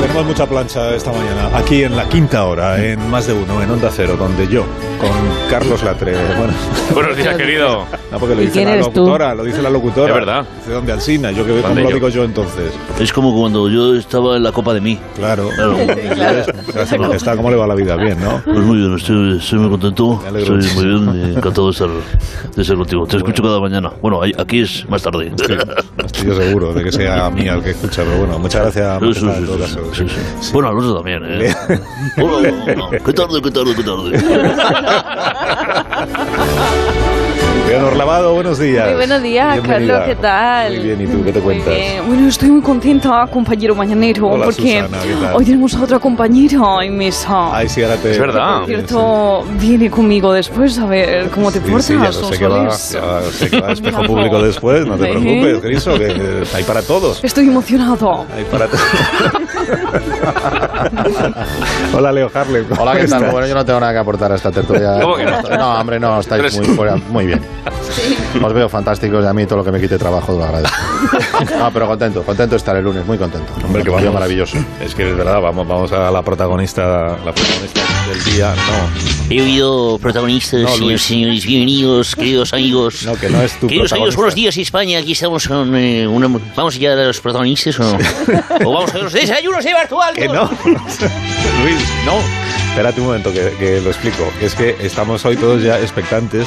Tenemos mucha plancha esta mañana, aquí en la quinta hora, en más de uno, en Onda Cero, donde yo, con Carlos Latre. Bueno, Buenos días, querido. no, porque lo ¿Y dice quién la eres tú? locutora, lo dice la locutora. Es verdad. Dice donde Alsina, yo que como ¿Dónde lo digo yo entonces. Es como cuando yo estaba en la Copa de mí. Claro. Claro. Gracias por está, ¿cómo le va la vida? Bien, ¿no? Pues muy bien, estoy, estoy muy contento. Estoy muy bien, encantado de estar, de estar contigo. Te escucho cada mañana. Bueno, aquí es más tarde. Estoy yo seguro de que sea a mí al que escucha, pero bueno, muchas gracias. Sí, sí, sí, en todo sí, caso. sí, sí. Bueno, al otro también, ¿eh? Hola, hola. ¿Qué tarde, qué tarde, qué tarde? Leonor Lavado, buenos días. Muy buenos días, Bienvenida. Carlos, ¿qué tal? Muy bien, ¿y tú qué te cuentas? Bueno, estoy muy contenta, compañero mañanero, Hola, porque Susana, ¿qué tal? hoy tenemos a otra compañera en mesa. Ay, sí, ahora te... Es verdad. Por cierto, viene conmigo después a ver cómo te Sí, portas, sí, ya lo sé que va, ya sé que va a espejo público después, no te preocupes, Criso, que hay para todos. Estoy emocionado. Hay para todos. Hola, Leo Harlem. ¿cómo Hola, ¿qué tal? estás? Bueno, yo no tengo nada que aportar a esta tertulia. ¿Cómo que no? No, hombre, no, estáis muy, sí. fuera- muy bien. Os veo fantásticos y a mí todo lo que me quite trabajo lo agradezco. No, pero contento, contento de estar el lunes, muy contento. Hombre, que vamos. maravilloso. Es que es verdad, vamos, vamos a la protagonista, la protagonista del día. No, He oído protagonistas, No, señores, señores, bienvenidos, queridos amigos. no, que no es tu Queridos amigos, buenos días España. Aquí estamos con eh, una... ¿Vamos ya a los protagonistas o no? ¿O vamos a los desayunos de Bartual? Que no. Luis, no. Espérate un momento que, que lo explico. Es que estamos hoy todos ya expectantes.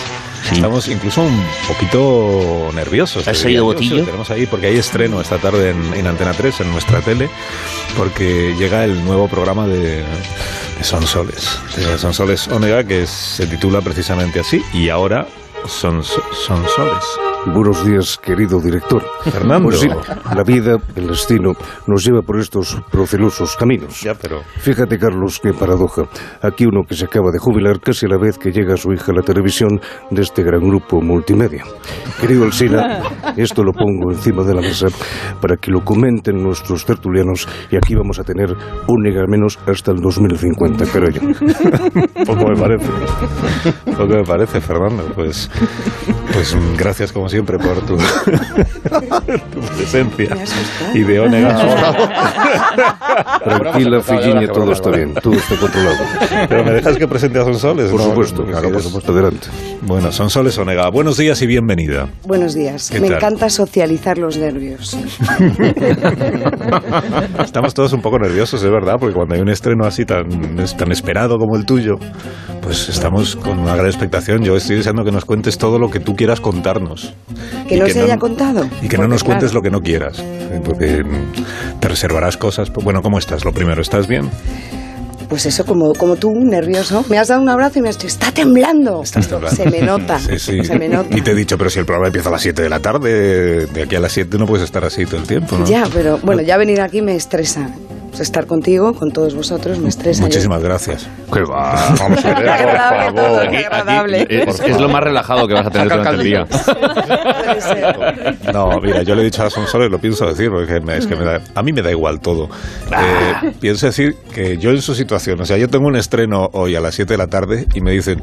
Sí. Estamos incluso un poquito nerviosos. ¿Has. Sí, botillo? lo tenemos ahí porque hay estreno esta tarde en, en Antena 3, en nuestra tele, porque llega el nuevo programa de, de Sonsoles. De Sonsoles Onega, que se titula precisamente así. Y ahora son Sonsoles. Buenos días, querido director. Fernando. Pues sí, la vida, el destino, nos lleva por estos procelosos caminos. Ya, pero... Fíjate, Carlos, qué paradoja. Aquí uno que se acaba de jubilar casi a la vez que llega su hija a la televisión de este gran grupo multimedia. Querido Alsina, esto lo pongo encima de la mesa para que lo comenten nuestros tertulianos y aquí vamos a tener un al menos hasta el 2050, creo yo. Poco me parece. Poco me parece, Fernando. Pues, pues gracias como siempre por tu, tu presencia. Y de Onega. Tranquila, Filliña, todo está bien, todo está controlado. Pero me dejas que presente a Sonsoles. Por supuesto, claro, por es- supuesto, adelante. Bueno, Sonsoles Onega. Buenos días y bienvenida. Buenos días. ¿Qué Me tal? encanta socializar los nervios. Estamos todos un poco nerviosos, es verdad, porque cuando hay un estreno así tan, tan esperado como el tuyo, pues estamos con una gran expectación. Yo estoy deseando que nos cuentes todo lo que tú quieras contarnos. Que no se haya contado. Y que no nos cuentes lo que no quieras. Porque mm, te reservarás cosas. Bueno, ¿cómo estás? Lo primero, ¿estás bien? Pues eso, como, como tú, nervioso. Me has dado un abrazo y me has dicho, está temblando. Estás temblando. Se me nota. Sí, sí. Se me nota. Y te he dicho, pero si el programa empieza a las 7 de la tarde, de aquí a las 7 no puedes estar así todo el tiempo, ¿no? Ya, pero bueno, ya venir aquí me estresa. Pues estar contigo, con todos vosotros, me estresa. Muchísimas gracias. Que va, vamos a ver, por favor. qué agradable. Eh, Es, es lo más relajado que vas a tener durante el día. Puede ser. No, mira, yo le he dicho a Sonsoles, lo pienso decir, porque me- es que me da- a mí me da igual todo. Eh, pienso decir que yo en su situación, o sea, yo tengo un estreno hoy a las 7 de la tarde y me dicen,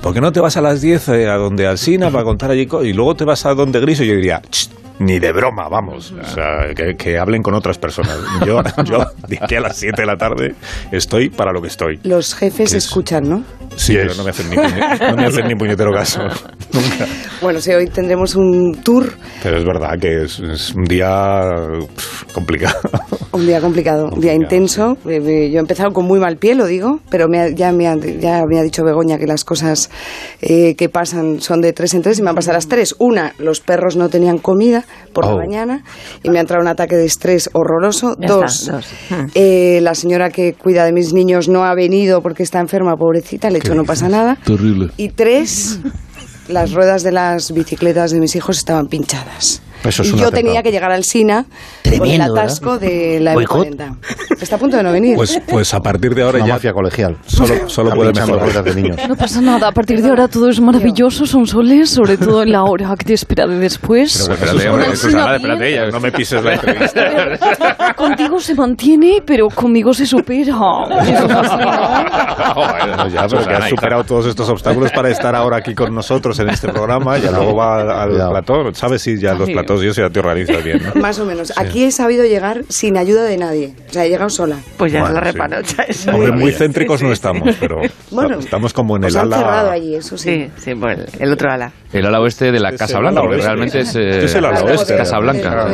¿por qué no te vas a las 10 eh, a donde Alsina para contar allí? co-?" Y luego te vas a donde Griso y yo diría, "Ch, ni de broma, vamos. O sea, que, que hablen con otras personas. Yo, yo de aquí a las 7 de la tarde estoy para lo que estoy. Los jefes escuchan, ¿no? Sí, pero no me hacen ni, puñe- no me hacen ni puñetero caso. Nunca. Bueno, sí, hoy tendremos un tour, Pero es verdad que es, es un día complicado. un día complicado, un día intenso. Eh, eh, Yo he empezado con muy mal pie, lo digo, pero me ha- ya, me ha, ya me ha dicho Begoña que las cosas eh, que pasan son de tres en tres y me han pasado las tres. Una, los perros no tenían comida por la Oh. mañana y me ha entrado un ataque de estrés horroroso. Ya dos, está, dos. eh, la señora que cuida de mis niños no ha venido porque está enferma, pobrecita, le no pasa nada. Terrible. Y tres, las ruedas de las bicicletas de mis hijos estaban pinchadas. Eso es y yo tenía que llegar al SINA con el Tremendo, atasco de la Boicot. M40. Está a punto de no venir. Pues, pues a partir de ahora Una ya mafia colegial. solo, solo puede mejorar. de niños. No pasa nada, a partir de ahora todo es maravilloso, son soles, sobre todo en la hora que te espera de después. Pero bueno, Espérate, Susana, espérate, ya. No me pises la entrevista. Contigo se mantiene, pero conmigo se supera. Eso es así, ¿no? Bueno, ya, pero que has superado todos estos obstáculos para estar ahora aquí con nosotros en este programa. Ya luego va al, al Cuidado. plató. ¿Sabes si ya los Y te organizas bien, no? Más o menos. Aquí he sabido llegar sin ayuda de nadie. O sea, he llegado sola. Pues ya Bueno, es la repanocha. Hombre, muy céntricos no estamos, pero Bueno, estamos como en Os el han ala... cerrado allí, eso sí. Sí, sí, pues el otro ala. El ala oeste de la Casa Blanca, porque realmente es, eh, es el ala oeste. Casa Blanca.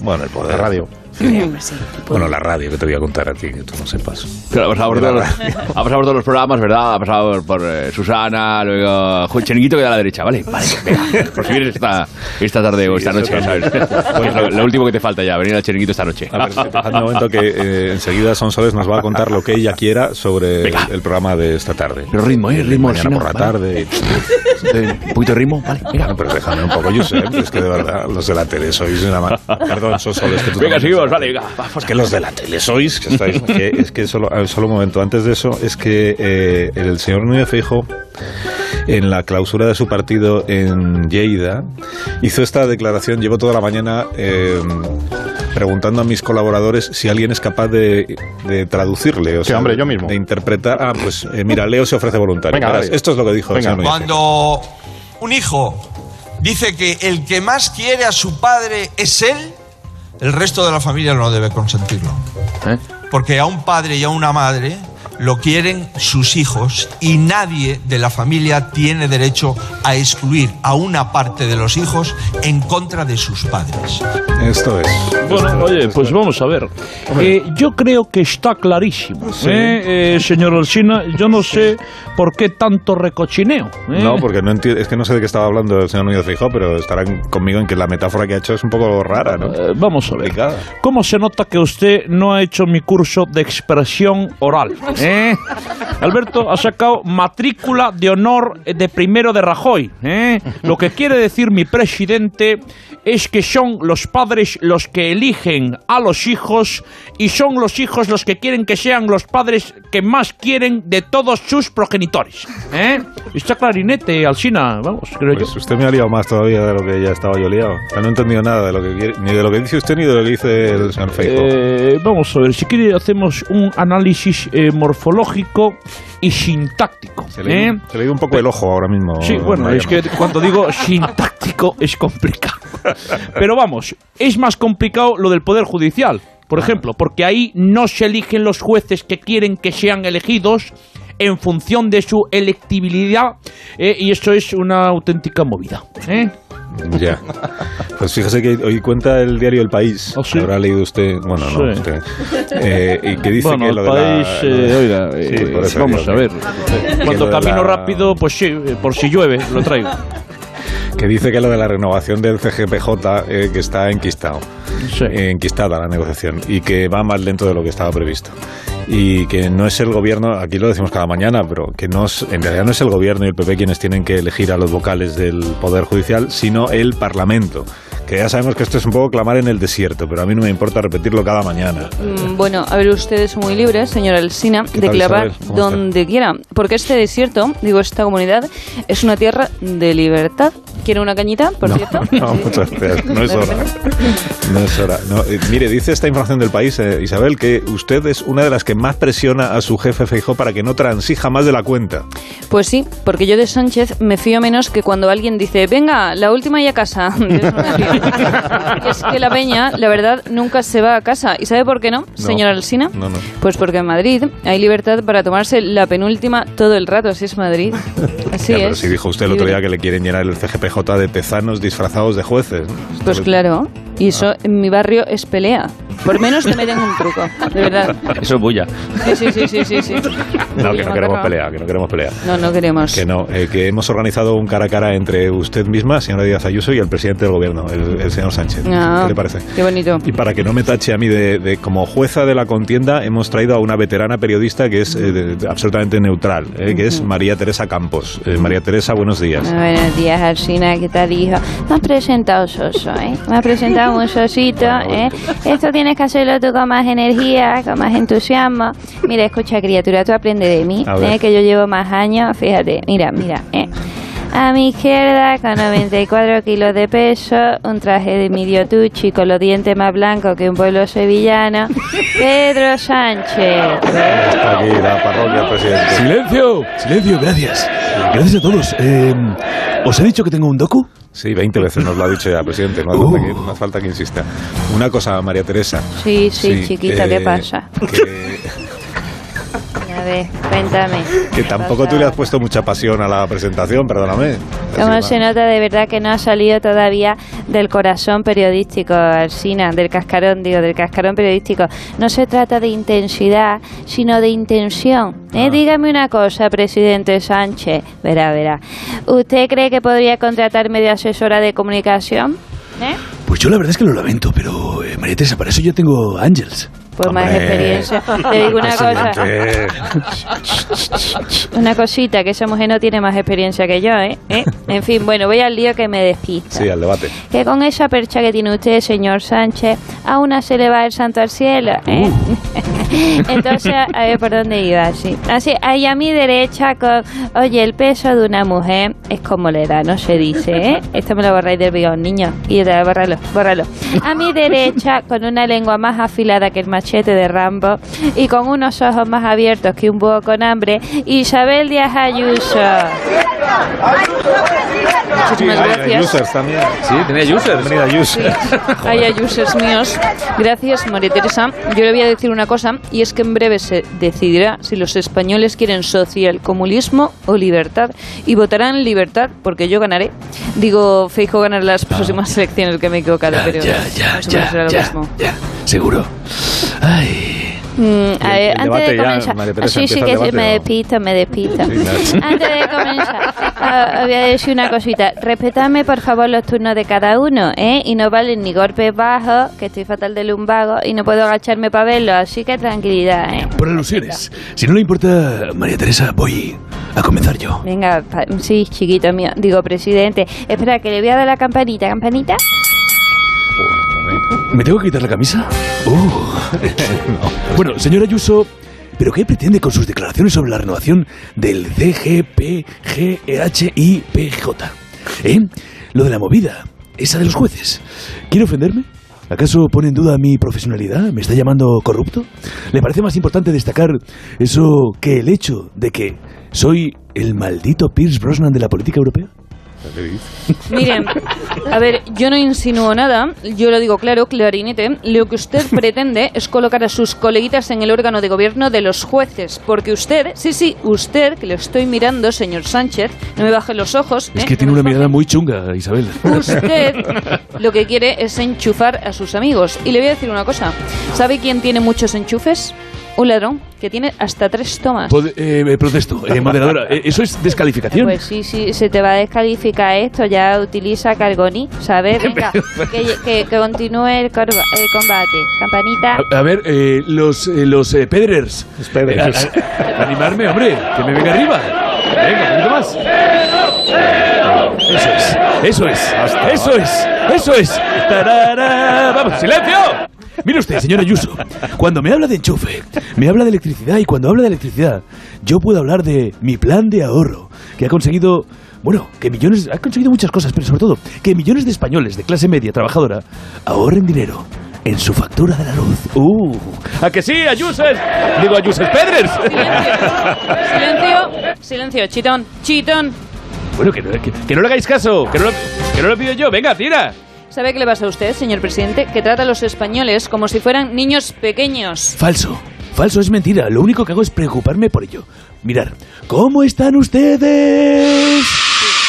Bueno, el poder. La Sí. Bueno, la radio, que te voy a contar a ti, que tú no sepas. Claro, ha pasado por todos los- ha pasado por todos los programas, ¿verdad? Ha pasado por, por, eh, Susana, luego Juan Cheniquito queda a la derecha, ¿vale? Vale, venga, por subir esta, esta tarde o esta noche, ¿sabes? también. Es lo, lo último que te falta ya, venir al Cheniquito esta noche. A ver, un momento que eh, enseguida Sonsoles nos va a contar lo que ella quiera sobre el, el programa de esta tarde. Pero ritmo, ¿eh? Ritmo, Mañana Alsina, por la ¿vale? tarde. Eh, Un poquito de ritmo, ¿vale? Venga. Bueno, pero déjame un poco, Josep, es que de verdad, los de la tele sois una ma- Perdón, Sonsoles, que tú Venga, también la vale, venga, va, Es que los de la tele sois, que estáis, que es que solo, a ver, solo un momento, antes de eso, es que eh, el señor Núñez Feijóo en la clausura de su partido en Lleida, hizo esta declaración, llevo toda la mañana eh, preguntando a mis colaboradores si alguien es capaz de, de traducirle, o Sí, sea, hombre, yo mismo. de interpretar. Ah, pues eh, mira, Leo se ofrece voluntario. Venga, Verás, dale. esto es lo que dijo Venga. Cuando un hijo dice que el que más quiere a su padre es él, el resto de la familia no debe consentirlo. ¿Eh? Porque a un padre y a una madre lo quieren sus hijos y nadie de la familia tiene derecho a excluir a una parte de los hijos en contra de sus padres. Esto es. Bueno, Esto- oye, esto pues es. vamos a ver. Eh, yo creo que está clarísimo, ¿eh? Eh, señor Alsina. Yo no sé por qué tanto recochineo. ¿eh? No, porque no enti- es que no sé de qué estaba hablando el señor Núñez Feijóo, pero estarán conmigo en que la metáfora que ha hecho es un poco rara, ¿no? Eh, vamos a ver. ¿Cómo se nota que usted no ha hecho mi curso de expresión oral? ¿eh? Alberto ha sacado matrícula de honor de primero de Rajoy. ¿eh? Lo que quiere decir mi presidente es que son los padres los que eligen a los hijos y son los hijos los que quieren que sean los padres que más quieren de todos sus progenitores. ¿eh? Está clarinete, Alsina, vamos, creo yo. Pues usted me ha liado más todavía de lo que ya estaba yo liado. No he entendido nada de lo que quiere, ni de lo que dice usted ni de lo que dice el señor. Eh, vamos a ver, si quiere hacemos un análisis eh, morfológico y sintáctico. se, le, ¿eh? se le ido un poco el ojo ahora mismo. Sí, bueno, Mariano. es que cuando digo sintáctico es complicado. Pero vamos, es más complicado lo del Poder Judicial, por ejemplo, porque ahí no se eligen los jueces que quieren que sean elegidos en función de su electibilidad eh, y eso es una auténtica movida. ¿eh? Ya. Pues fíjese que hoy cuenta el diario El País. ¿Ah, sí? Habrá leído usted. Bueno, no, Sí. usted. Eh, y que dice bueno, que el lo de país, la- eh, oiga, eh, vamos a ver. Cuando camino la- rápido, pues sí, eh, por si llueve, lo traigo. Que dice que lo de la renovación del CGPJ eh, que está enquistado. Enquistada la negociación y que va más lento de lo que estaba previsto. Y que no es el gobierno, aquí lo decimos cada mañana, pero que no es, en realidad no es el gobierno y el PP quienes tienen que elegir a los vocales del Poder Judicial, sino el Parlamento. Que ya sabemos que esto es un poco clamar en el desierto, pero a mí no me importa repetirlo cada mañana. Mm, Bueno, a ver, usted es muy libre, señora Alsina, ¿Qué de clavar donde quiera. Porque este desierto, digo, esta comunidad, es una tierra de libertad. ¿Quiere una cañita, por cierto? No, muchas gracias. No es ¿De hora. No es hora. No, eh, mire, dice esta información del país, eh, Isabel, que usted es una de las que más presiona a su jefe Feijó para que no transija más de la cuenta. Pues sí, porque yo de Sánchez me fío menos que cuando alguien dice, venga, la última y a casa. Es que la peña, la verdad, nunca se va a casa. ¿Y sabe por qué no, señora Alsina? No, no. Pues porque en Madrid hay libertad para tomarse la penúltima todo el rato, así es Madrid. Así Ya, pero es. si dijo usted el otro día que le quieren llenar el CGPJ de tezanos disfrazados de jueces. Pues claro, y eso en mi barrio es pelea. Por menos que me den un truco, de verdad. Eso es bulla. Sí, sí, sí, sí, sí. sí. No, que no queremos Macarrón. pelea, que no queremos pelea. No, no queremos. Que no, eh, que hemos organizado un cara a cara entre usted misma, señora Díaz Ayuso, y el presidente del gobierno, el, el señor Sánchez. Ah, ¿Qué le parece? Qué bonito. Y para que no me tache a mí de, de- como jueza de la contienda, hemos traído a una veterana periodista que es eh, de- absolutamente neutral, eh, que es María Teresa Campos. María Teresa, buenos días. Buenos días, Alcina, ¿qué tal, hijo? Me has presentado soso, ¿eh? Me has presentado un sosito, ¿eh? Esto tienes que hacerlo tú con más energía, con más entusiasmo. Mira, escucha, criatura, tú aprende de mí. ¿eh? Que yo llevo más años, fíjate, mira, mira, ¿eh? A mi izquierda, con 94 kilos de peso, un traje de midiotucci con los dientes más blancos que un pueblo sevillano, Pedro Sánchez. Está aquí la parroquia del presidente. Silencio, silencio, gracias. Gracias a todos. Eh, ¿Os he dicho que tengo un docu? Sí, 20 veces nos lo ha dicho ya, presidente. No hace, falta, que, no hace falta que insista. Una cosa, María Teresa. Sí, sí, Sí, chiquita, ¿qué eh, pasa? A ver, cuéntame. Que tampoco tú le has puesto mucha pasión a la presentación, perdóname. ¿Cómo se nota de verdad que no ha salido todavía del corazón periodístico, Alsina, del cascarón, digo, del cascarón periodístico? No se trata de intensidad, sino de intención. ¿eh? Dígame una cosa, presidente Sánchez. Verá, verá. ¿Usted cree que podría contratarme de asesora de comunicación? ¿Eh? Pues yo la verdad es que lo lamento, pero eh, María Teresa, para eso yo tengo Ángels. Pues más experiencia. Te digo una cosa. Una cosita, que esa mujer no tiene más experiencia que yo, ¿eh? ¿Eh? En fin, bueno, voy al lío que me despista. Sí, al debate. Que con esa percha que tiene usted, señor Sánchez, a una se le va el santo al cielo, ¿eh? Entonces, a ver por dónde iba, sí. Así, ahí a mi derecha, con, oye, el peso de una mujer es como la edad, no se dice, ¿eh? Esto me lo borráis del bigón, niño. Y de, bórralo, bórralo. A mi derecha, con una lengua más afilada que el machete de Rambo y con unos ojos más abiertos que un búho con hambre, Isabel Díaz Ayuso. Muchísimas hay gracias. users también. Sí, tenía users. Bienvenida, users. Hay users míos. Gracias, María Teresa. Yo le voy a decir una cosa, y es que en breve se decidirá si los españoles quieren social comunismo o libertad. Y votarán libertad, porque yo ganaré. Digo, Feijo ganará las próximas elecciones, que me he equivocado, pero ya, ya, ya, será lo ya, mismo. ya, seguro. Ay. Mm, a ver, antes de comenzar, sí, sí, que debate, me ¿o? despisto, me despisto. Sí, claro. Antes de comenzar, ah, voy a decir una cosita. Respetadme, por favor, los turnos de cada uno, ¿eh? Y no valen ni golpes bajos, que estoy fatal de lumbago y no puedo agacharme para verlo, así que tranquilidad, ¿eh? Por alusiones. Si no le importa, María Teresa, voy a comenzar yo. Venga, sí, chiquito mío, digo, presidente. Espera, que le voy a dar la campanita, campanita. ¿Me tengo que quitar la camisa? Uh. Bueno, señora Ayuso, ¿pero qué pretende con sus declaraciones sobre la renovación del CGPGHIPJ? ¿Eh? Lo de la movida, esa de los jueces. ¿Quiere ofenderme? ¿Acaso pone en duda mi profesionalidad? ¿Me está llamando corrupto? ¿Le parece más importante destacar eso que el hecho de que soy el maldito Pierce Brosnan de la política europea? Miren, a ver, yo no insinúo nada, yo lo digo claro, clarinete. Lo que usted pretende es colocar a sus coleguitas en el órgano de gobierno de los jueces, porque usted, sí, sí, usted, que lo estoy mirando, señor Sánchez, no me baje los ojos. Es ¿eh? que tiene una mirada muy chunga, Isabel. Usted lo que quiere es enchufar a sus amigos. Y le voy a decir una cosa, ¿sabe quién tiene muchos enchufes? Un ladrón que tiene hasta tres tomas. Pod- eh, eh, protesto, eh, moderadora. ¿Eso es descalificación? Pues sí, sí, se te va a descalificar esto, ya utiliza Cargoni, ¿sabes? Venga, que, que- que continúe el, combate. Campanita. A, a ver, eh, los, eh, los eh, pedrers. pedrers. Eh, a- a- animarme, hombre, que me venga arriba. Venga, un poquito más. Eso es, eso es, eso es, eso es. Tarara. Vamos, silencio. Mire usted, señor Ayuso, cuando me habla de enchufe, me habla de electricidad y cuando habla de electricidad, yo puedo hablar de mi plan de ahorro, que ha conseguido, bueno, que millones, ha conseguido muchas cosas, pero sobre todo, que millones de españoles de clase media trabajadora ahorren dinero en su factura de la luz. ¡Uh! ¿A que sí, Ayuses? Digo, Ayuses Pedres. Silencio, silencio, chitón, chitón. Bueno, que no, que- que no le hagáis caso, que no, lo, que no lo pido yo. Venga, tira. ¿Sabe qué le pasa a usted, señor presidente? Que trata a los españoles como si fueran niños pequeños. Falso. Falso es mentira. Lo único que hago es preocuparme por ello. Mirar, ¿cómo están ustedes?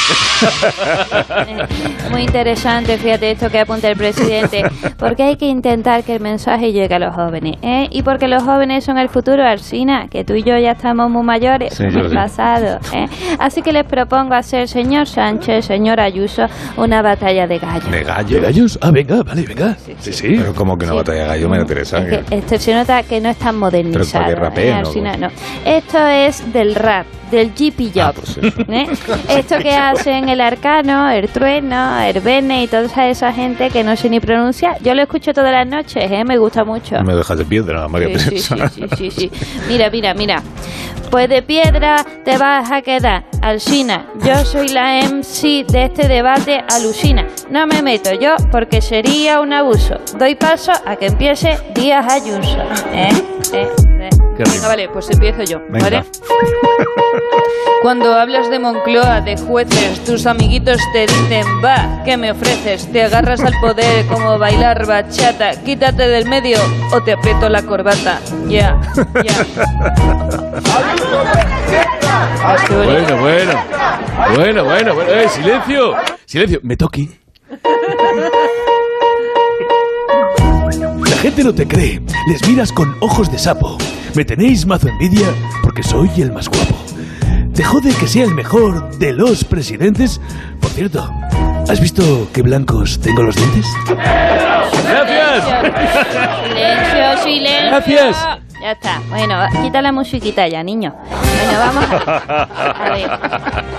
Muy interesante, fíjate esto que apunta el presidente, porque hay que intentar que el mensaje llegue a los jóvenes, ¿eh? Y porque los jóvenes son el futuro, Arsina, que tú y yo ya estamos muy mayores, Sí, el sí. pasado, ¿eh? Así que les propongo hacer, señor Sánchez, señor Ayuso, una batalla de gallos. ¿De gallo? ¿De gallos? Ah, venga, vale, venga. Sí, sí. Pero como que una Sí. batalla de gallo, me interesa. Es que esto se nota que no es tan modernizado. Pero para que rapeen, ¿eh, ¿no? Arsina? No. Esto es del rap, del GP Job. Ah, pues. ¿eh? Esto que hacen el Arcano, el Trueno, el Bene y toda esa gente que no sé ni pronunciar. Yo lo escucho todas las noches, ¿eh? me gusta mucho. Me dejas de piedra, María Sí, sí, sí, sí. Mira, mira, mira. Pues de piedra te vas a quedar, Alsina. Yo soy la MC de este debate, alucina. No me meto yo porque sería un abuso. Doy paso a que empiece Díaz Ayuso. ¿Eh? ¿Eh? ¿Eh? Qué vale, pues empiezo yo, Venga. ¿vale? Cuando hablas de Moncloa, de jueces, tus amiguitos te dicen, va, ¿qué me ofreces? Te agarras al poder como bailar bachata, quítate del medio o te aprieto la corbata. Ya, ya. Qué bonito. Bueno, bueno. Bueno, bueno, bueno. ¡Eh, silencio! Silencio. Me toqui. La gente no te cree. Les miras con ojos de sapo. Me tenéis mazo envidia porque soy el más guapo. ¿Te jode que sea el mejor de los presidentes? Por cierto, ¿has visto qué blancos tengo los dientes? ¡Gracias! Silencio, silencio. Gracias. Ya está. Bueno, quita la musiquita ya, niño. Bueno, vamos a... a ver.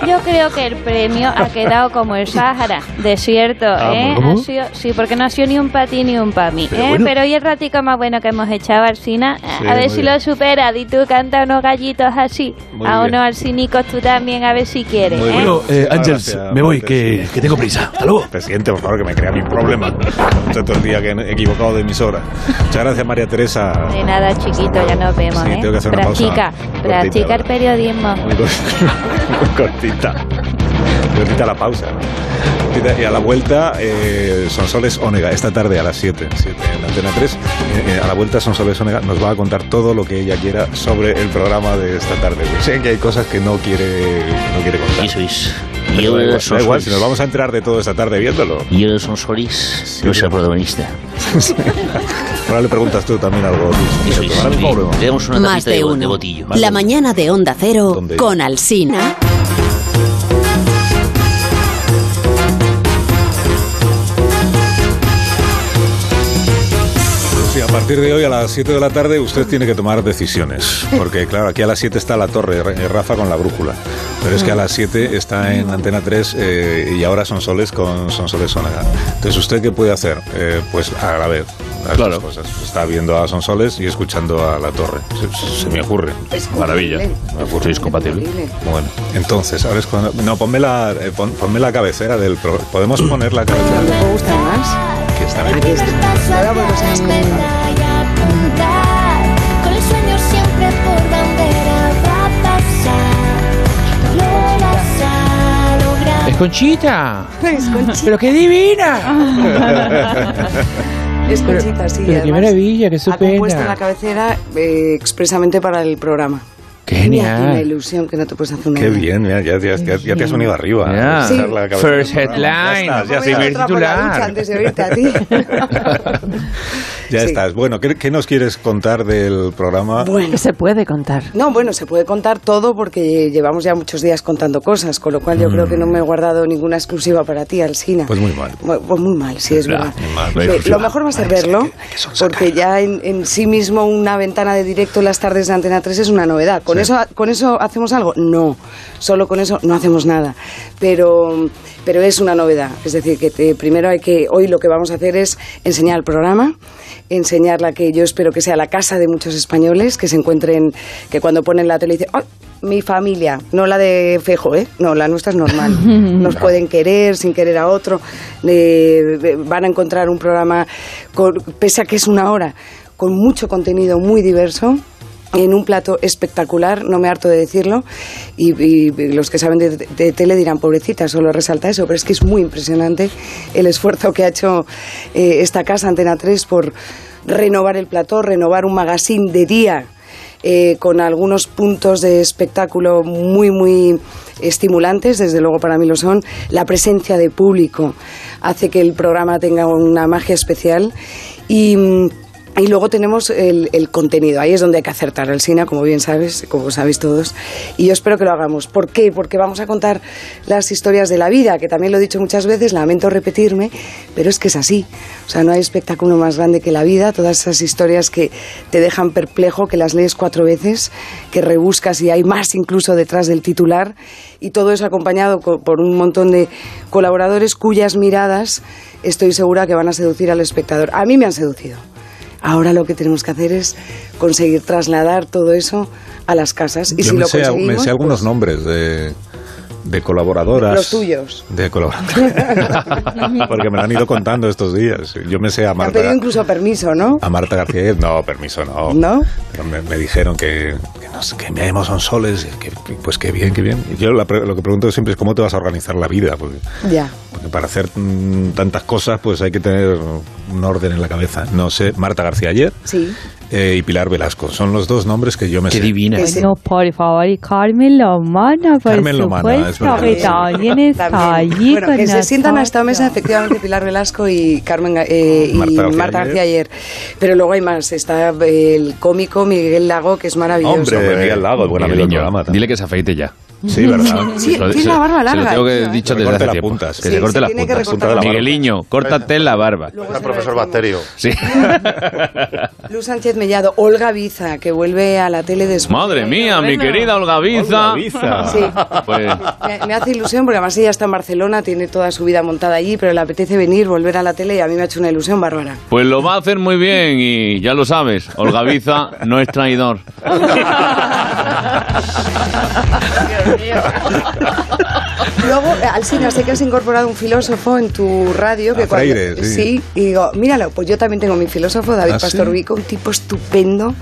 Yo creo que el premio ha quedado como el Sáhara, desierto, ¿eh? ¿cómo? Ha sido- sí, porque no ha sido ni un para ti ni un para mí, Pero ¿eh? bueno. Pero hoy el ratico más bueno que hemos echado, Arsina. Sí, a ver si bien. lo supera. Di tú canta unos gallitos así. Muy a unos arsinicos tú también, a ver si quieres, Muy ¿eh? Bueno, eh, Ángels, me voy, que, que tengo prisa. Hasta luego. Presidente, por favor, que me crea mi problema. Usted todo el día que he equivocado de emisora. Muchas gracias, María Teresa. De nada, chiquito, ya nos vemos, Sí, ¿eh? tengo que hacer una pausa practica, cortita, practica el periodismo. Cortita. Cortita la pausa. ¿no? Y a la vuelta, eh, Sonsoles Ónega, esta tarde a las 7, 7 en Antena 3. eh, eh, a la vuelta, Sonsoles Ónega nos va a contar todo lo que ella quiera sobre el programa de esta tarde. Sé que hay cosas que no quiere, no quiere contar. Eso es. Yo da igual, da igual, si nos vamos a enterar de todo esta tarde viéndolo. Yo son Solís, nuestra protagonista. Ahora le preguntas tú también algo. Luis. Eso es. Ahora mismo volvemos. Más de uno. botillo. La mañana de Onda Cero ¿Dónde? con Alsina. Partir de hoy a las 7 de la tarde usted tiene que tomar decisiones. Porque, claro, aquí a las 7 está la torre, eh, Rafa con la brújula. Pero es que a las 7 está en Antena 3 eh, y ahora son soles con Son Soles Sonaga. Entonces, ¿usted qué puede hacer? Eh, pues a la vez. Las Claro. dos cosas. Está viendo a Son Soles y escuchando a la torre. Se, se me ocurre. Es Maravilla. Me ocurre, es compatible. Bueno, entonces, ahora es cuando. No, ponme la, eh, pon- ponme la cabecera del programa. ¿Podemos poner la cabecera? ¿Me gustar más? Aquí está. Ahora volvemos a escuchar. Con el sueño siempre por bandera va a pasar. Lo vas a lograr. Es Conchita. Es Conchita. Pero qué divina. Es Conchita, sí. pero qué maravilla, qué Ha compuesto la cabecera eh, expresamente para el programa. Qué Mira, Una genial. ilusión que no te puedes hacer una Qué idea. bien, mira, ya, ya- ya- ya te has venido arriba. Ya. Sí. La First headline. Ya estás, ya titular. antes de oírte a ti. Ya Sí. estás. Bueno, ¿qué, qué nos quieres contar del programa? Bueno, se puede contar. No, bueno, se puede contar todo porque llevamos ya muchos días contando cosas, con lo cual yo creo que no me he guardado ninguna exclusiva para ti, Alsina. Pues muy mal. Pues muy mal, sí, es verdad. mal, no Eh, lo mejor va a ser verlo, porque ya en, en sí mismo una ventana de directo en las tardes de Antena 3 es una novedad. ¿Con, Eso, ¿Con eso hacemos algo? No, solo con eso no hacemos nada. Pero, pero es una novedad. Es decir, que te- primero hay que, hoy lo que vamos a hacer es enseñar el programa, enseñar la que yo espero que sea la casa de muchos españoles, que se encuentren, que cuando ponen la tele dicen, ¡ay! Mi familia, no la de Fejo, ¿eh? No, la nuestra es normal. Nos pueden querer sin querer a otro. Eh, eh, van a encontrar un programa, con- pese a que es una hora, con mucho contenido muy diverso en un plato espectacular, no me harto de decirlo, y, los que saben de, tele dirán, pobrecita, solo resalta eso, pero es que es muy impresionante el esfuerzo que ha hecho eh, esta casa, Antena 3, por renovar el plató, renovar un magazine de día eh, con algunos puntos de espectáculo muy, muy estimulantes, desde luego para mí lo son. La presencia de público hace que el programa tenga una magia especial y... y luego tenemos el, contenido, ahí es donde hay que acertar el SINA, como bien sabes, como sabéis todos, y yo espero que lo hagamos. ¿Por qué? Porque vamos a contar las historias de la vida, que también lo he dicho muchas veces, lamento repetirme, pero es que es así. O sea, no hay espectáculo más grande que la vida, todas esas historias que te dejan perplejo, que las lees cuatro veces, que rebuscas y hay más incluso detrás del titular, y todo eso acompañado co- por un montón de colaboradores cuyas miradas estoy segura que van a seducir al espectador. A mí me han seducido. Ahora lo que tenemos que hacer es conseguir trasladar todo eso a las casas. Y Yo si me, lo sé, me sé algunos pues, nombres de, de colaboradoras. los tuyos. De colaboradoras. Porque me lo han ido contando estos días. Yo me sé a Me han pedido Marta, incluso permiso, ¿no? a Marta García. No, permiso, no. ¿No? Pero me, me dijeron que, que, nos, que enviemos son soles. Que, pues qué bien, qué bien. Yo la lo que pregunto siempre es cómo te vas a organizar la vida. Porque, Ya. porque para hacer mm, tantas cosas, pues hay que tener un orden en la cabeza. No sé, Marta García ayer Sí. Eh, y Pilar Velasco. Son los dos nombres que yo me sé. divina. Bueno, por favor, y Carmen Lomana, por Carmen Lomana, es supuesto, verdad. que también está También. allí Bueno, con que se sientan a esta mesa efectivamente Pilar Velasco y Carmen eh, y Marta Marta, García García ayer. Pero luego hay más. Está el cómico Miguel Lago, que es maravilloso. Hombre, Miguel Lago, buen amigo del Migueliño, programa también. Dile que se afeite ya. Sí, ¿verdad? Sí, Se tiene se- la barba Se larga, lo tengo que dicho desde hace tiempo. puntas. Que Sí, se corte se las que puntas. recortar la. Migueliño, córtate la barba. Luego El se profesor. Bacterio. Sí. Luz Sánchez Mellado, Olga Biza, que vuelve a la tele después. Madre mía, mi querida Olga Biza. Olga Biza. Sí. Pues, Me, me hace ilusión porque además ella está en Barcelona, tiene toda su vida montada allí, pero le apetece venir, volver a la tele y a mí me ha hecho una ilusión bárbara. pues lo va a hacer muy bien y ya lo sabes, Olga Biza no es traidor. Luego, eh, Alsina, sé que has incorporado un filósofo en tu radio. Que Freire, sí. y digo, míralo, pues yo también tengo mi filósofo, David ¿Ah? Pastor Vico, un tipo estupendo,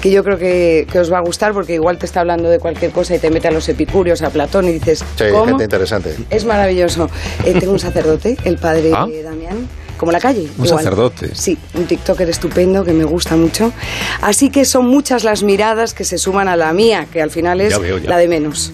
que yo creo que, que os va a gustar porque igual te está hablando de cualquier cosa y te mete a los epicúreos, a Platón y dices, Sí, ¿cómo? gente interesante. Es maravilloso. Eh, tengo un sacerdote, el padre ¿Ah? Damián, como la calle. Un sacerdote. Sí, un TikToker estupendo que me gusta mucho. Así que son muchas las miradas que se suman a la mía, que al final es Ya veo, ya. la de menos.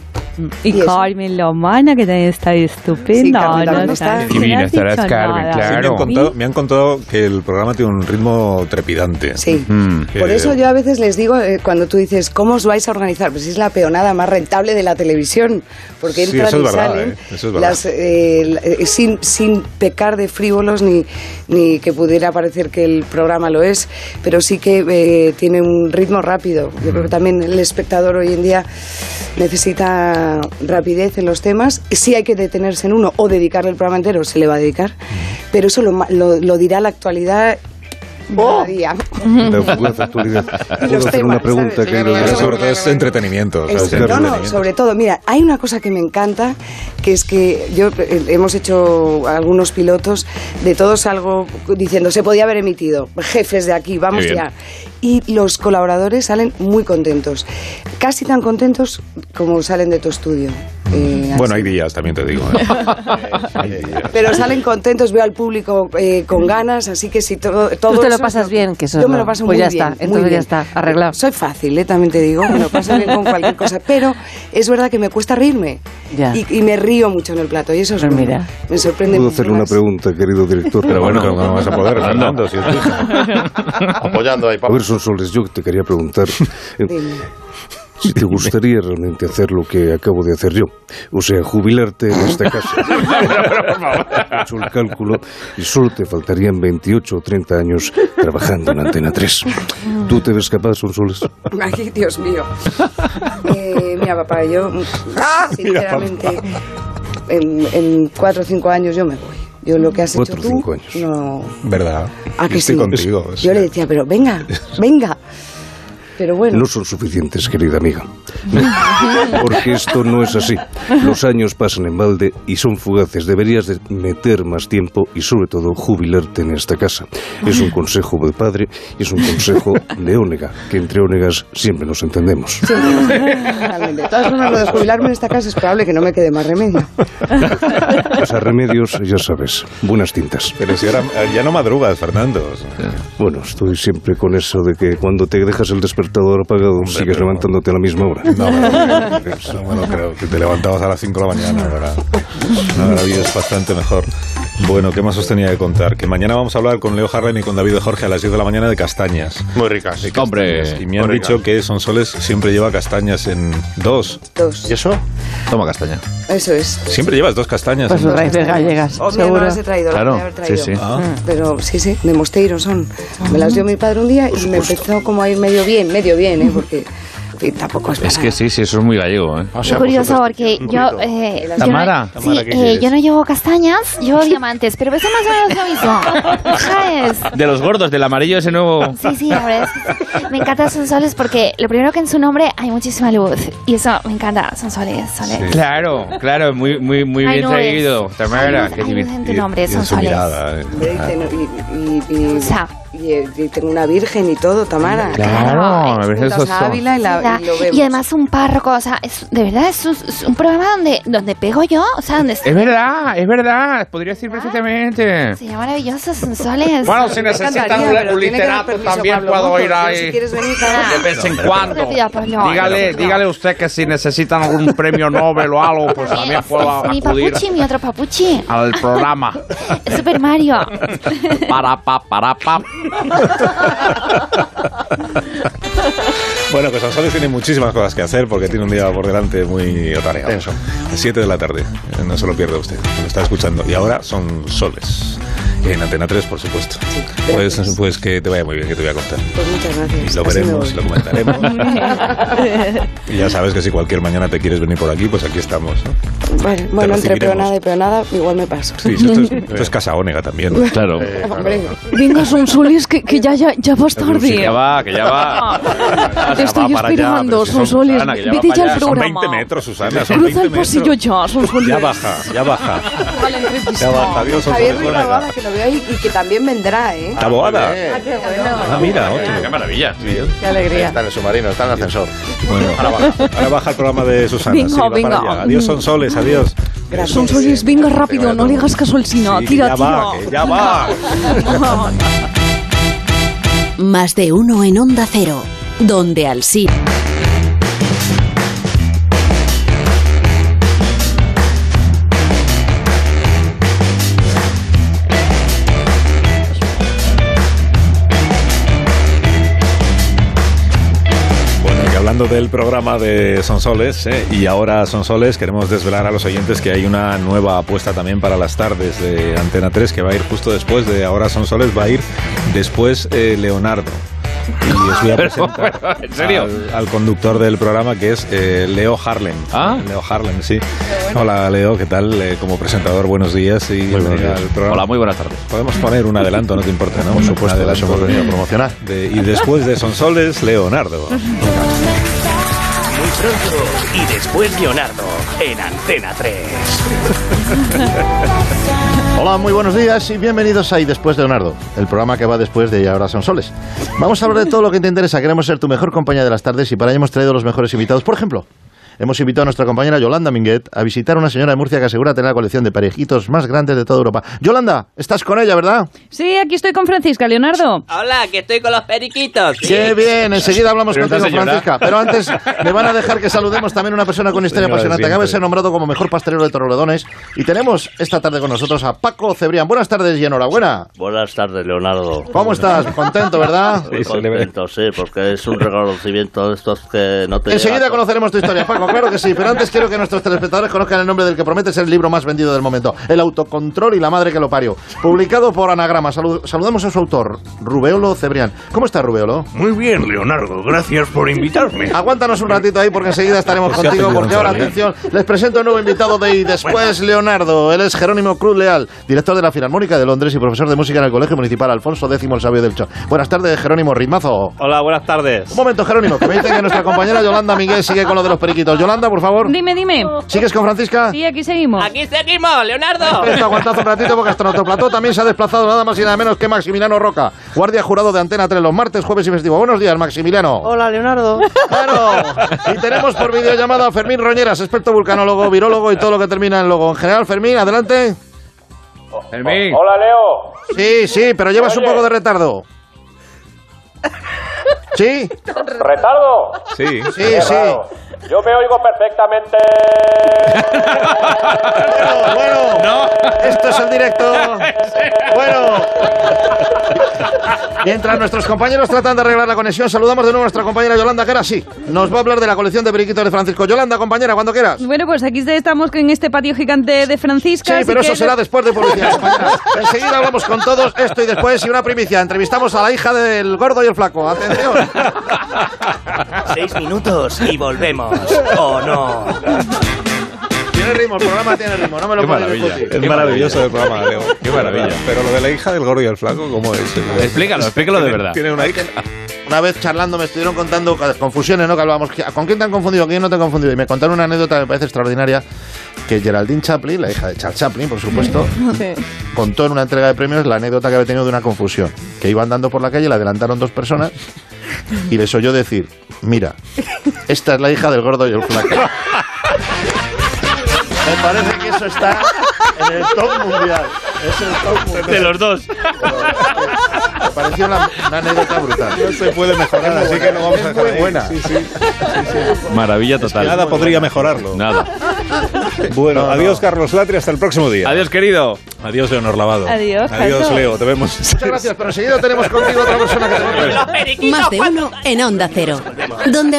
Y ¿Y? Carmen Lomana, que también está estupenda. Sí, Carmen también no está no divina, estarás, Carmen. Sí, me, claro. han contado, me han contado que el programa tiene un ritmo trepidante. Sí. Mm. Por eso yo a veces les digo, eh, cuando tú dices, ¿cómo os vais a organizar? Pues es la peonada más rentable de la televisión, porque Sí, entran eso es y verdad, salen eh, eso es verdad. las, eh, eh, sin, sin pecar de frívolos ni, ni que pudiera parecer que el programa lo es, pero sí que eh, tiene un ritmo rápido. Yo creo que también el espectador hoy en día necesita rapidez en los temas. Sí hay que detenerse en uno o dedicarle el programa entero, se le va a dedicar, pero eso lo, lo dirá la actualidad cada día. La fugaz actualidad. Y ¿Puedo los hacer una pregunta, director? sobre todo es entretenimiento. Es- ¿sabes? no, no, sobre todo, mira, hay una cosa que me encanta, que es que yo eh, hemos hecho algunos pilotos, de todos salgo diciendo, se podía haber emitido, jefes de aquí, vamos ya. Y los colaboradores salen muy contentos, casi tan contentos como salen de tu estudio. Eh, Bueno, hay días, también te digo. ¿eh? Hay días. Pero salen contentos, veo al público eh, con ganas, así que si todo, todo Tú te lo eso- pasas bien, que eso Yo me lo- paso pues muy ya bien. está, muy entonces ya está, arreglado. Soy fácil, eh, también te digo, me lo paso bien con cualquier cosa, pero es verdad que me cuesta reírme. Ya. Y, y me río mucho en el plato, y eso es Pues bueno. mira. Me sorprende ¿Puedo mucho hacerle una pregunta, querido director? Pero bueno, ¿cómo no vas a poder, Fernando? Si es. Apoyando ahí, A ver, Sonsoles, yo te quería preguntar Dime. Si te gustaría realmente hacer lo que acabo de hacer yo. O sea, jubilarte en esta casa. He hecho el cálculo y solo te faltarían 28 o 30 años trabajando en Antena 3. ¿Tú te ves capaz, Sonsoles? Ay, Dios mío. Eh, mira, papá, yo, sinceramente, en, en cuatro o cinco años yo me voy. Yo lo que has Cuatro hecho o tú, cinco años. no... ¿Verdad? ¿A que Estoy sí? contigo. Yo sea. le decía, pero venga, venga. Pero bueno, No son suficientes, querida amiga. No, porque esto no es así. Los años pasan en balde y son fugaces. Deberías de meter más tiempo y sobre todo jubilarte en esta casa. Es un consejo de padre y es un consejo de Ónega, que entre Ónegas siempre nos entendemos. Sí. De todas formas, lo de jubilarme en esta casa es probable que no me quede más remedio. pues a remedios, ya sabes, buenas tintas. Pero si ahora ya no madrugas, Fernando. Bueno, estoy siempre con eso de que cuando te dejas el despertador apagado sigues levantándote a la misma hora. No, no, bueno, creo que te levantabas a las 5 de la mañana. Ahora, ahora vives bastante mejor. Bueno, ¿qué más os tenía que contar? Que mañana vamos a hablar con Leo Harlan y con David de Jorge a las 10 de la mañana de castañas. Muy ricas. De castañas. Y me han dicho que Sonsoles siempre lleva castañas en dos. Dos. ¿Y eso? Toma castaña. Eso es. Siempre llevas dos castañas. Pues en dos. raíces gallegas, Mira, no seguro. las he traído, las Claro, podía haber traído. sí, sí. Ah. Pero sí, sí, de Mosteiro son. Me las dio mi padre un día y me empezó como a ir medio bien, medio bien, ¿eh? Porque en fin, tampoco es que sí, sí, eso es muy gallego, ¿eh? O curioso, porque yo, eh, yo no- Tamara. sí, Tamara, ¿qué eh, yo no llevo castañas, llevo diamantes, pero es más o menos lo mismo. ¿Sabes? De los gordos, del amarillo ese nuevo. Sí, sí, la verdad es que sí. me encanta Son Soles porque lo primero que en su nombre hay muchísima luz y eso me encanta, Son Soles, Soles. Claro, claro, muy, muy, muy bien nubes. traído. Tamara, nombre, Y en Son su Soles. mirada. eh. Y, y- y- y- O sea, y- y tengo una virgen y todo, Tamara. Claro, me parece Juntas eso. a Ávila y, la, ¿verdad? y lo vemos. Y además un párroco, o sea, es, de verdad es, un- es un programa donde, donde pego yo, o sea, donde Es verdad, es verdad, podría decir perfectamente. se llama maravilloso Son Soles. Bueno, si necesitan un, literato también Pablo puedo ir ahí Si quieres venir, Tamara. de vez en cuando. Dígale, dígale usted que si necesitan algún premio Nobel o algo, pues también puedo mi papuchi, mi otro papuchi. al programa. Es Super Mario. Para pa, para pa. Bueno, que Sonsoles tiene muchísimas cosas que hacer porque tiene un día por delante muy atareado. Eso. A 7 de la tarde. Eh, No se lo pierda usted. Lo está escuchando. Y ahora son soles. En Antena 3, por supuesto. Pues, pues que te vaya muy bien, que te voy a contar. Pues muchas gracias. Lo Así veremos, lo comentaremos. y ya sabes que si cualquier mañana te quieres venir por aquí, pues aquí estamos. ¿no? Bueno, bueno entre peonada y peonada, igual me paso. Sí, sí, esto es, esto es Casa Ónega también. Claro. Hombre, Venga, Son Que, que ya, ya, ya vas tarde. Que ya va, que ya va. Te estoy va para allá, esperando, Vete ya al Son programa. 20 metros, Susana. Son Cruza 20 el pasillo metros. ya, Son Soles. Ya baja, ya baja. Ya baja. Adiós, Javier Sonsoles Ruiz Ónega. Taboada, que lo veo ahí y que también vendrá, ¿eh? Taboada. Ah, qué bueno. Ah, mira, otro. Qué maravilla. Qué alegría. Está en el submarino, está en el ascensor. Bueno, ahora baja, ahora baja el programa de Susana. Venga, sí, va para venga. allá. Adiós, son soles, adiós. Son Soles, venga rápido, no le hagas caso al Sina. Sí, que Tira, ya va, tira. que ya va. Más de uno en Onda Cero, donde Alsina. Hablando del programa de Sonsoles, ¿eh? y ahora Sonsoles, queremos desvelar a los oyentes que hay una nueva apuesta también para las tardes de Antena 3 que va a ir justo después de Ahora Sonsoles, va a ir después eh, Leonardo. Y os voy a presentar ¿en serio? Al, al conductor del programa que es eh, Leo Harlem. Ah. Leo Harlem, sí. Hola Leo, ¿qué tal? Eh, como presentador, buenos días y buenos bienvenido días. Hola, muy buenas tardes. Podemos poner un adelanto, no te importa, ¿no? Por Un supuesto, adelanto eso hemos venido a promocionar. de- y después de Sonsoles, Leonardo. Y después Leonardo en Antena 3. Hola, muy buenos días y bienvenidos a Y Después de Leonardo, el programa que va después de Y Ahora Son Soles. Vamos a hablar de todo lo que te interesa. Queremos ser tu mejor compañía de las tardes y para ello hemos traído los mejores invitados. Por ejemplo, hemos invitado a nuestra compañera Yolanda Minguet a visitar a una señora de Murcia que asegura tener la colección de parejitos más grandes de toda Europa. Yolanda, estás con ella, ¿verdad? Sí, aquí estoy con Francisca, Leonardo. Hola, que estoy con los periquitos. Qué bien, enseguida hablamos contigo, señora- Francisca. Pero antes me van a dejar que saludemos también a una persona con una historia apasionante. Acaba de ser nombrado como mejor pastelero de Torrelodones. Y tenemos esta tarde con nosotros a Paco Cebrián. Buenas tardes y enhorabuena. Buenas tardes, Leonardo. ¿Cómo estás? Contento, ¿verdad? Muy contento, sí, porque es un reconocimiento de estos que no te Enseguida llega. conoceremos tu historia, Paco, claro que sí. Pero antes quiero que nuestros telespectadores conozcan el nombre del que promete ser el libro más vendido del momento: El autocontrol y la madre que lo parió. Publicado por Anagrama. Salu- saludamos a su autor, Rubeolo Cebrián. ¿Cómo está, Rubeolo? Muy bien, Leonardo. Gracias por invitarme. Aguántanos un ratito ahí porque enseguida estaremos contigo. Porque ahora, atención, les presento un nuevo invitado de Y Después Leonardo. Él es Jerónimo Cruz Leal, director de la Filarmónica de Londres y profesor de música en el Colegio Municipal Alfonso X el Sabio del Cho. Buenas tardes, Jerónimo Ritmazo. Hola, buenas tardes. Un momento, Jerónimo, que me dicen que nuestra compañera Yolanda Miguel sigue con lo de los periquitos. Yolanda, por favor. Dime, dime. ¿Sigues con Francisca? Sí, aquí seguimos. Aquí seguimos, Leonardo. Esto aguantad un ratito porque hasta nuestro plató también se ha desplazado nada más y nada menos que Maximiliano Roca, guardia jurado de Antena 3 los martes, jueves y festivo. Buenos días, Maximiliano. Hola, Leonardo. Claro. Y tenemos por videollamada a Fermín Roñeras, experto vulcanólogo, virólogo y todo lo que termina en logo. En general, Fermín, adelante. Fermín. Hola, Leo. Sí, sí, pero llevas un poco de retardo. ¿Sí? ¿Retardo? Sí. Sí, Qué sí. raro. Yo me oigo perfectamente. Bueno, bueno. Esto es el directo. Bueno. Mientras nuestros compañeros tratan de arreglar la conexión, saludamos de nuevo a nuestra compañera Yolanda, que ahora sí, nos va a hablar de la colección de periquitos de Francisco. Yolanda, compañera, cuando quieras. Bueno, pues aquí estamos en este patio gigante de Francisca. Sí, pero que- eso será después de publicidad, compañera. Enseguida hablamos con todos, esto y después, y una primicia. Entrevistamos a la hija del gordo y el flaco. Atención. Seis minutos y volvemos. ¿O no? Tiene ritmo, el programa tiene ritmo, no me lo Qué puedo maravilla. Es maravilloso el programa, Leo. Qué maravilla. Pero lo de la hija del gordo y el flaco, ¿cómo es? Explícalo, explícalo de verdad. Tiene una hija. Una vez charlando me estuvieron contando confusiones, ¿no? Que hablábamos. ¿Con quién te han confundido? ¿Con quién no te han confundido? Y me contaron una anécdota que me parece extraordinaria. Que Geraldine Chaplin, la hija de Charles Chaplin, por supuesto, contó en una entrega de premios la anécdota que había tenido de una confusión. Que iba andando por la calle, le adelantaron dos personas y les oyó decir: Mira, esta es la hija del gordo y el flaco. Me parece que eso está en el top mundial. Es el top mundial. De los dos. Me pareció una, una anécdota brutal. No se puede mejorar, así que lo vamos a Es dejar muy buena. Sí, sí. Maravilla total. Nada podría mejorarlo. Nada. Bueno, No, no. adiós Carlos Latri, hasta el próximo día. Adiós, querido. Adiós Leonor Lavado. Adiós, Adiós. Leo, te vemos. Muchas gracias, pero enseguida tenemos contigo otra persona que te va a Más de uno en Onda Cero. Donde el